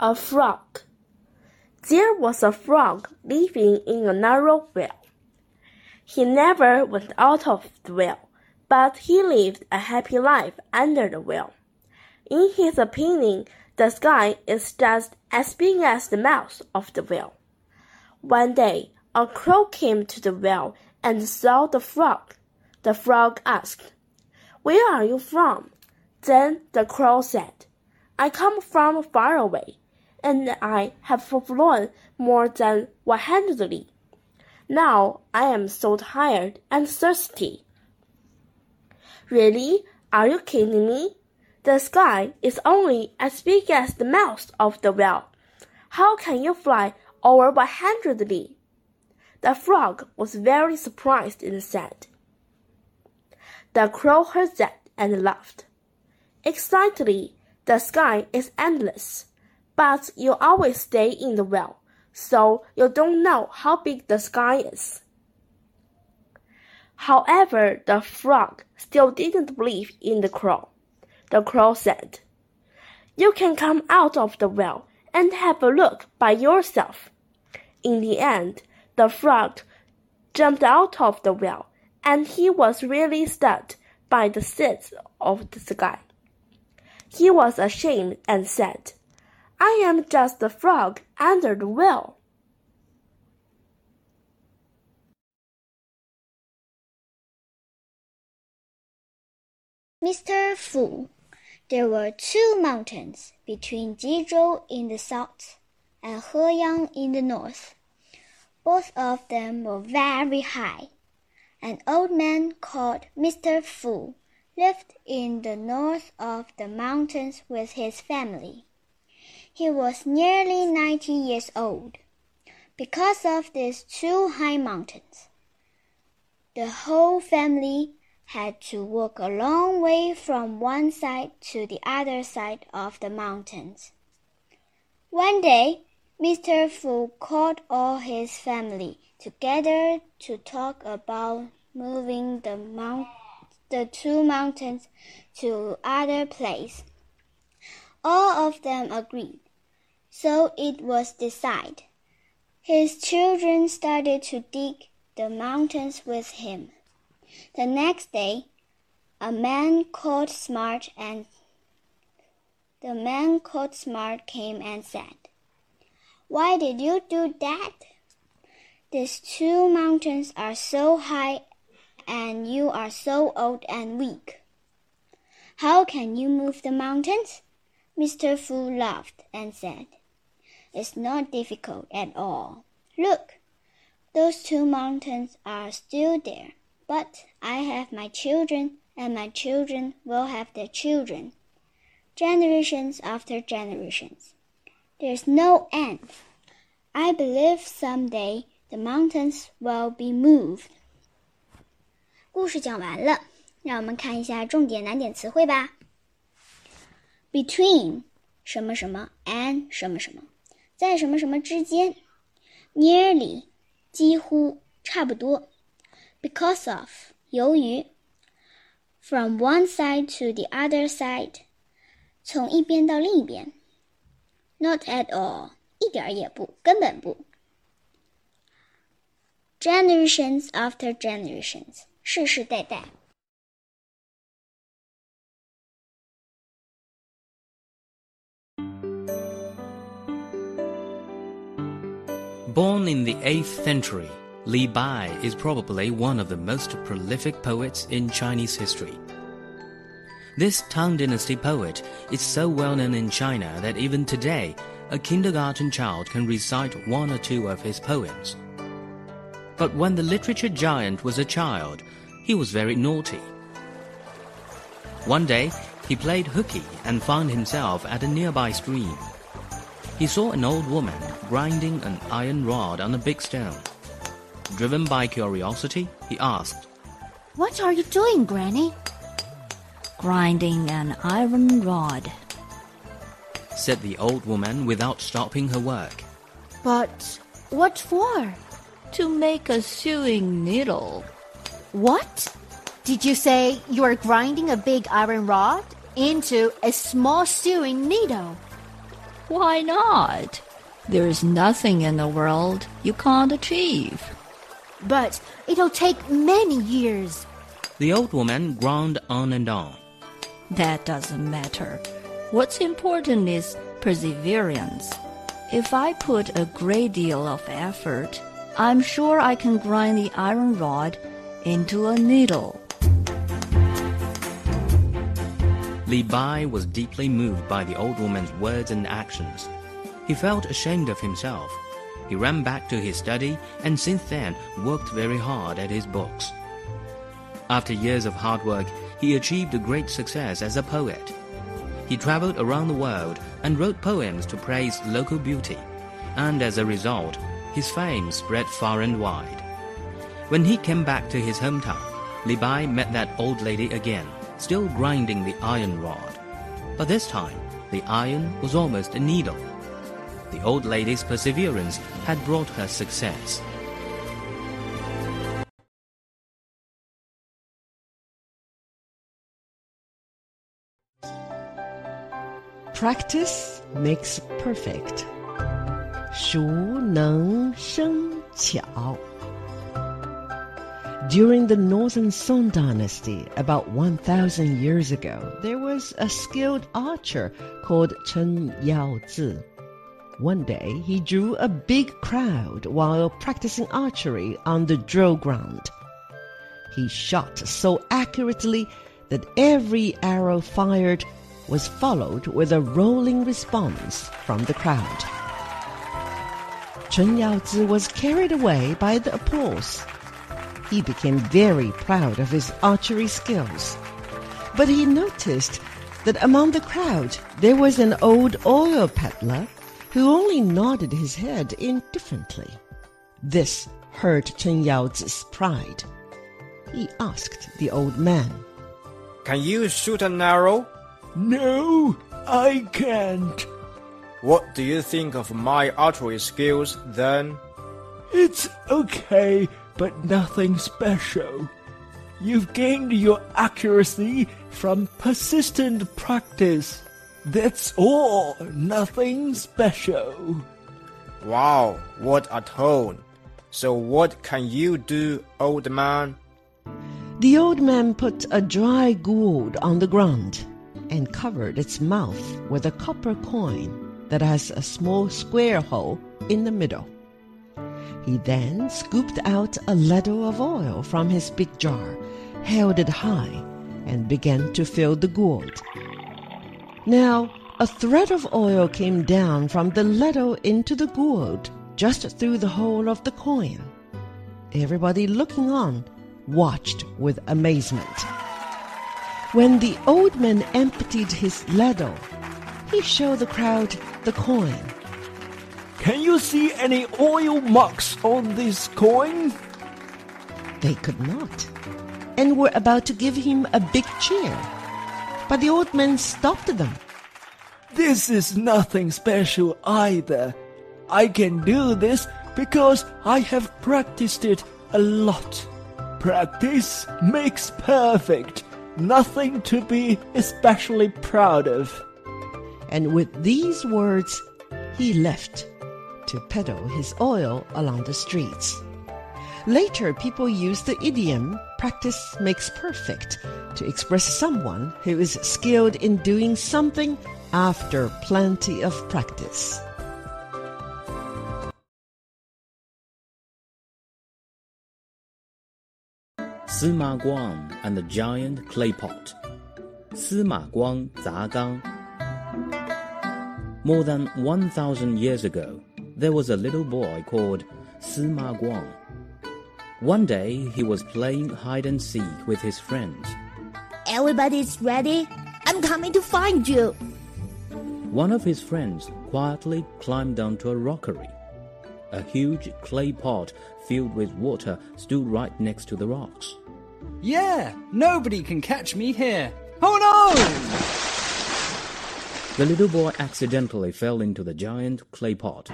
A frog. There was a frog living in a narrow well. He never went out of the well, but he lived a happy life under the well. In his opinion, the sky is just as big as the mouth of the well. One day, a crow came to the well and saw the frog. The frog asked, Where are you from? Then the crow said, I come from far away and I have flown more than one hundred li. Now I am so tired and thirsty. Really? Are you kidding me? The sky is only as big as the mouth of the well. How can you fly over one hundred li? The frog was very surprised and said. The crow heard that and laughed. Exactly, the sky is endless but you always stay in the well, so you don't know how big the sky is. However, the frog still didn't believe in the crow. The crow said, You can come out of the well and have a look by yourself. In the end, the frog jumped out of the well, and he was really stunned by the size of the sky. He was ashamed and said, I am just a frog under the well. Mr. Fu, there were two mountains between Jizhou in the south and Heyang in the north. Both of them were very high. An old man called Mr. Fu lived in the north of the mountains with his family. He was nearly ninety years old. Because of these two high mountains, the whole family had to walk a long way from one side to the other side of the mountains. One day, Mr. Fu called all his family together to talk about moving the mount the two mountains to other place. All of them agreed. So it was decided. His children started to dig the mountains with him. The next day, a man called Smart and the man called Smart came and said, Why did you do that? These two mountains are so high and you are so old and weak. How can you move the mountains? Mr. Fu laughed and said, is not difficult at all. Look, those two mountains are still there, but I have my children, and my children will have their children. Generations after generations. There's no end. I believe someday the mountains will be moved. 故事讲完了，让我们看一下重点难点词汇吧。Between 什么什么 and 什么什么。 在什么什么之间，nearly 几乎差不多，because of 由于，from one side to the other side 从一边到另一边，not at all 一点也不根本不，generations after generations 世世代代。Born in the 8th century, Li Bai is probably one of the most prolific poets in Chinese history. This Tang Dynasty poet is so well known in China that even today, a kindergarten child can recite one or two of his poems. But when the literature giant was a child, he was very naughty. One day, he played hooky and found himself at a nearby stream. He saw an old woman grinding an iron rod on a big stone. Driven by curiosity, he asked, What are you doing, Granny? Grinding an iron rod, said the old woman without stopping her work. But what for? To make a sewing needle. What? Did you say you are grinding a big iron rod into a small sewing needle? Why not? There's nothing in the world you can't achieve. But it'll take many years. The old woman groaned on and on. That doesn't matter. What's important is perseverance. If I put a great deal of effort, I'm sure I can grind the iron rod into a needle. Li Bai was deeply moved by the old woman's words and actions. He felt ashamed of himself. He ran back to his study and since then worked very hard at his books. After years of hard work, he achieved a great success as a poet. He traveled around the world and wrote poems to praise local beauty, and as a result, his fame spread far and wide. When he came back to his hometown, Li Bai met that old lady again, still grinding the iron rod. But this time, the iron was almost a needle. The old lady's perseverance had brought her success. Practice makes perfect. 熟能生巧. During the Northern Song Dynasty, about 1,000 years ago, there was a skilled archer called Chen Yaozi. One day, he drew a big crowd while practicing archery on the drill ground. He shot so accurately that every arrow fired was followed with a rolling response from the crowd. Chen Yaozi was carried away by the applause. He became very proud of his archery skills. But he noticed that among the crowd there was an old oil peddler who only nodded his head indifferently. This hurt Chen Yaozi's pride. He asked the old man, Can you shoot an arrow? No, I can't. What do you think of my archery skills then? It's okay, but nothing special. You've gained your accuracy from persistent practice. That's all, nothing special. Wow, what a tone. So what can you do, old man? The old man put a dry gourd on the ground and covered its mouth with a copper coin that has a small square hole in the middle. He then scooped out a ladle of oil from his big jar, held it high, and began to fill the gourd. Now, a thread of oil came down from the ladle into the gourd, just through the hole of the coin. Everybody looking on watched with amazement. When the old man emptied his ladle, he showed the crowd the coin. Can you see any oil marks on this coin? They could not, and were about to give him a big cheer. But the old man stopped them. This is nothing special either. I can do this because I have practiced it a lot. Practice makes perfect. Nothing to be especially proud of. And with these words, he left to peddle his oil along the streets. Later, people used the idiom practice makes perfect to express someone who is skilled in doing something after plenty of practice. Sima Guang and the Giant Clay Pot. Sima Guang Zagang. More than 1,000 years ago, there was a little boy called Sima Guang. One day, he was playing hide and seek with his friends. Everybody's ready? I'm coming to find you. One of his friends quietly climbed onto a rockery. A huge clay pot filled with water stood right next to the rocks. Yeah, nobody can catch me here. Oh no! The little boy accidentally fell into the giant clay pot.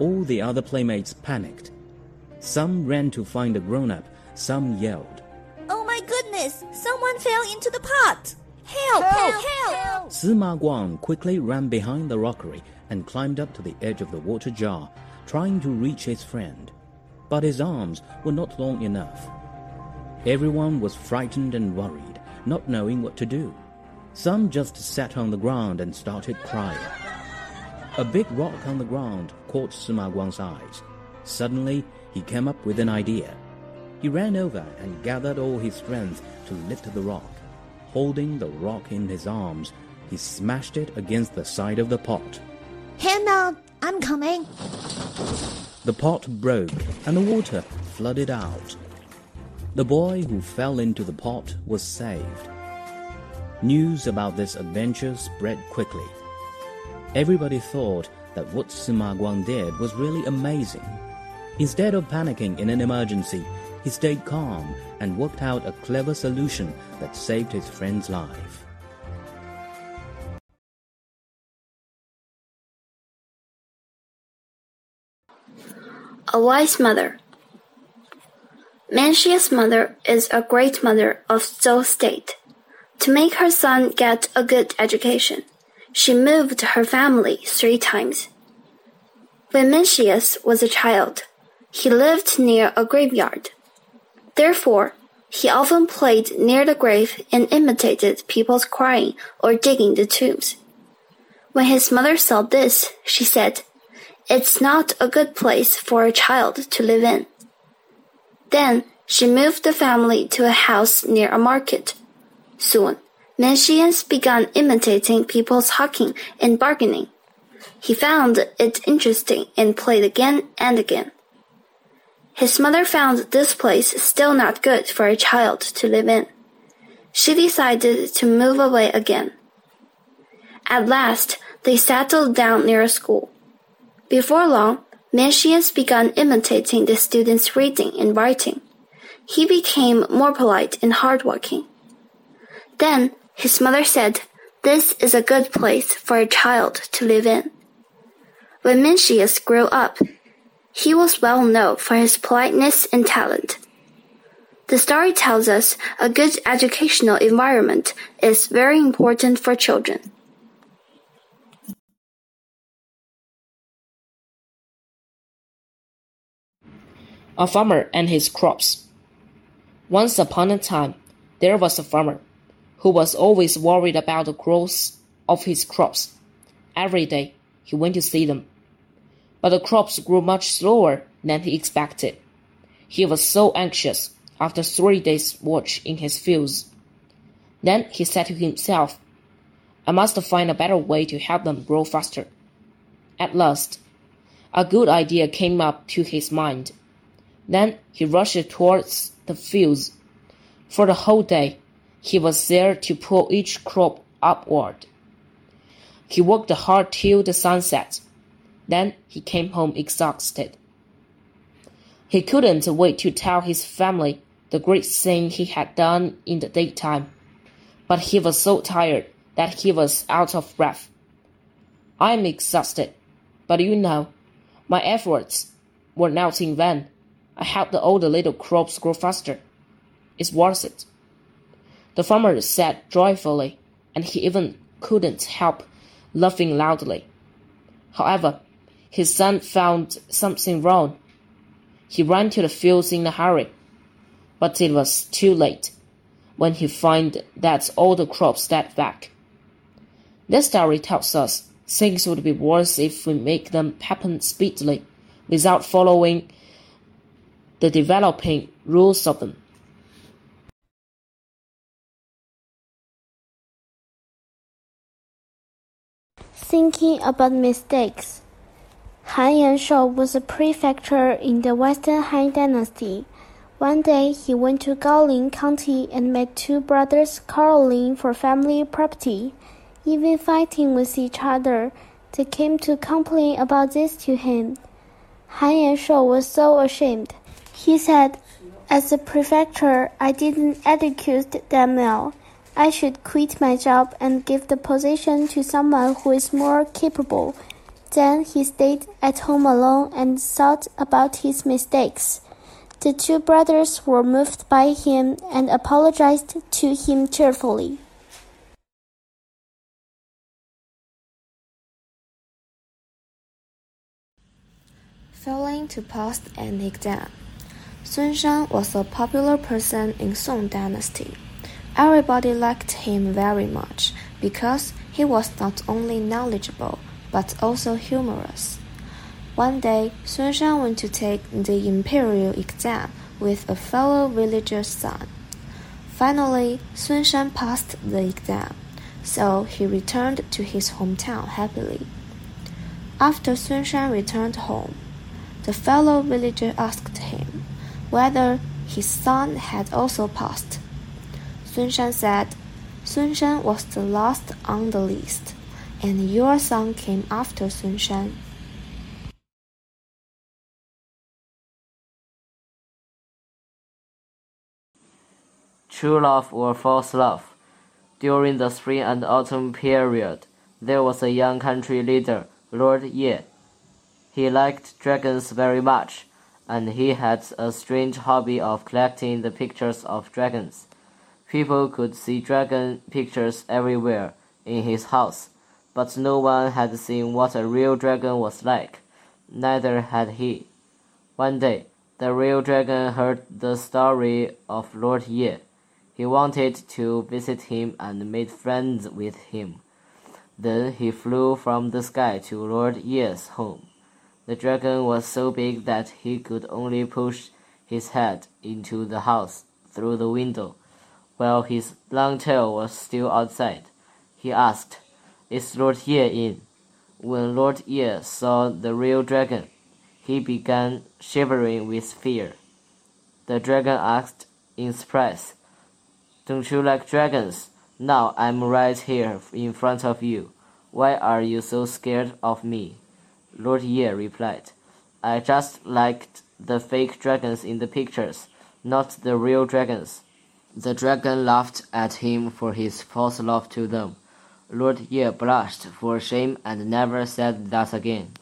All the other playmates panicked. Some ran to find the grown up, some yelled. Oh my goodness! Someone fell into the pot! Help! Help! Help! Sima Guang quickly ran behind the rockery, and climbed up to the edge of the water jar, trying to reach his friend. But his arms were not long enough. Everyone was frightened and worried, not knowing what to do. Some just sat on the ground and started crying. A big rock on the ground caught Sima Guang's eyes. Suddenly, he came up with an idea. He ran over and gathered all his strength to lift the rock. Holding the rock in his arms, he smashed it against the side of the pot. Hang on, I'm coming. The pot broke and the water flooded out. The boy who fell into the pot was saved. News about this adventure spread quickly. Everybody thought that what Sima Guang did was really amazing. Instead of panicking in an emergency, he stayed calm and worked out a clever solution that saved his friend's life. A wise mother. Mencius's mother is a great mother of Zhou state. To make her son get a good education, she moved her family three times. When Mencius was a child, he lived near a graveyard. Therefore, he often played near the grave and imitated people's crying or digging the tombs. When his mother saw this, she said, It's not a good place for a child to live in. Then she moved the family to a house near a market. Soon, Mencius began imitating people's hawking and bargaining. He found it interesting and played again and again. His mother found this place still not good for a child to live in. She decided to move away again. At last, they settled down near a school. Before long, Mencius began imitating the students' reading and writing. He became more polite and hardworking. Then his mother said, This is a good place for a child to live in. When Mencius grew up, he was well known for his politeness and talent. The story tells us a good educational environment is very important for children. A farmer and his crops. Once upon a time, there was a farmer who was always worried about the growth of his crops. Every day, he went to see them but the crops grew much slower than he expected. He was so anxious after three days' watch in his fields. Then he said to himself, I must find a better way to help them grow faster. At last, a good idea came up to his mind. Then he rushed towards the fields. For the whole day, he was there to pull each crop upward. He worked hard till the sun set. Then he came home exhausted. He couldn't wait to tell his family the great thing he had done in the daytime, but he was so tired that he was out of breath. I am exhausted, but you know, my efforts were not in vain. I helped all the little crops grow faster. It's worth it. The farmer said joyfully, and he even couldn't help laughing loudly. However, his son found something wrong. He ran to the fields in a hurry, but it was too late when he found that all the crops died back. This story tells us things would be worse if we make them happen speedily without following the developing rules of them. Thinking about mistakes. Han Yanshou was a prefecture in the Western Han Dynasty. One day he went to Gaoling County and met two brothers quarreling for family property, even fighting with each other. They came to complain about this to him. Han Yanshou was so ashamed. He said, As a prefecture, I didn't educate them well. I should quit my job and give the position to someone who is more capable. Then he stayed at home alone and thought about his mistakes. The two brothers were moved by him and apologized to him cheerfully. failing to pass an exam. Sun Shan was a popular person in Song Dynasty. Everybody liked him very much because he was not only knowledgeable but also humorous. One day, Sun Shan went to take the imperial exam with a fellow villager's son. Finally, Sun Shan passed the exam, so he returned to his hometown happily. After Sun Shan returned home, the fellow villager asked him whether his son had also passed. Sun Shan said, Sun Shan was the last on the list, and your son came after Sun Shan. True love or false love. During the spring and autumn period, there was a young country leader, Lord Ye. He liked dragons very much, and he had a strange hobby of collecting the pictures of dragons. People could see dragon pictures everywhere in his house, but no one had seen what a real dragon was like. Neither had he. One day, the real dragon heard the story of Lord Ye. He wanted to visit him and made friends with him. Then he flew from the sky to Lord Ye's home. The dragon was so big that he could only push his head into the house through the window, while his long tail was still outside. He asked, Is Lord Ye in? When Lord Ye saw the real dragon, he began shivering with fear. The dragon asked in surprise, don't you like dragons? Now I'm right here in front of you. Why are you so scared of me? Lord Ye replied, I just liked the fake dragons in the pictures, not the real dragons. The dragon laughed at him for his false love to them. Lord Ye blushed for shame and never said that again.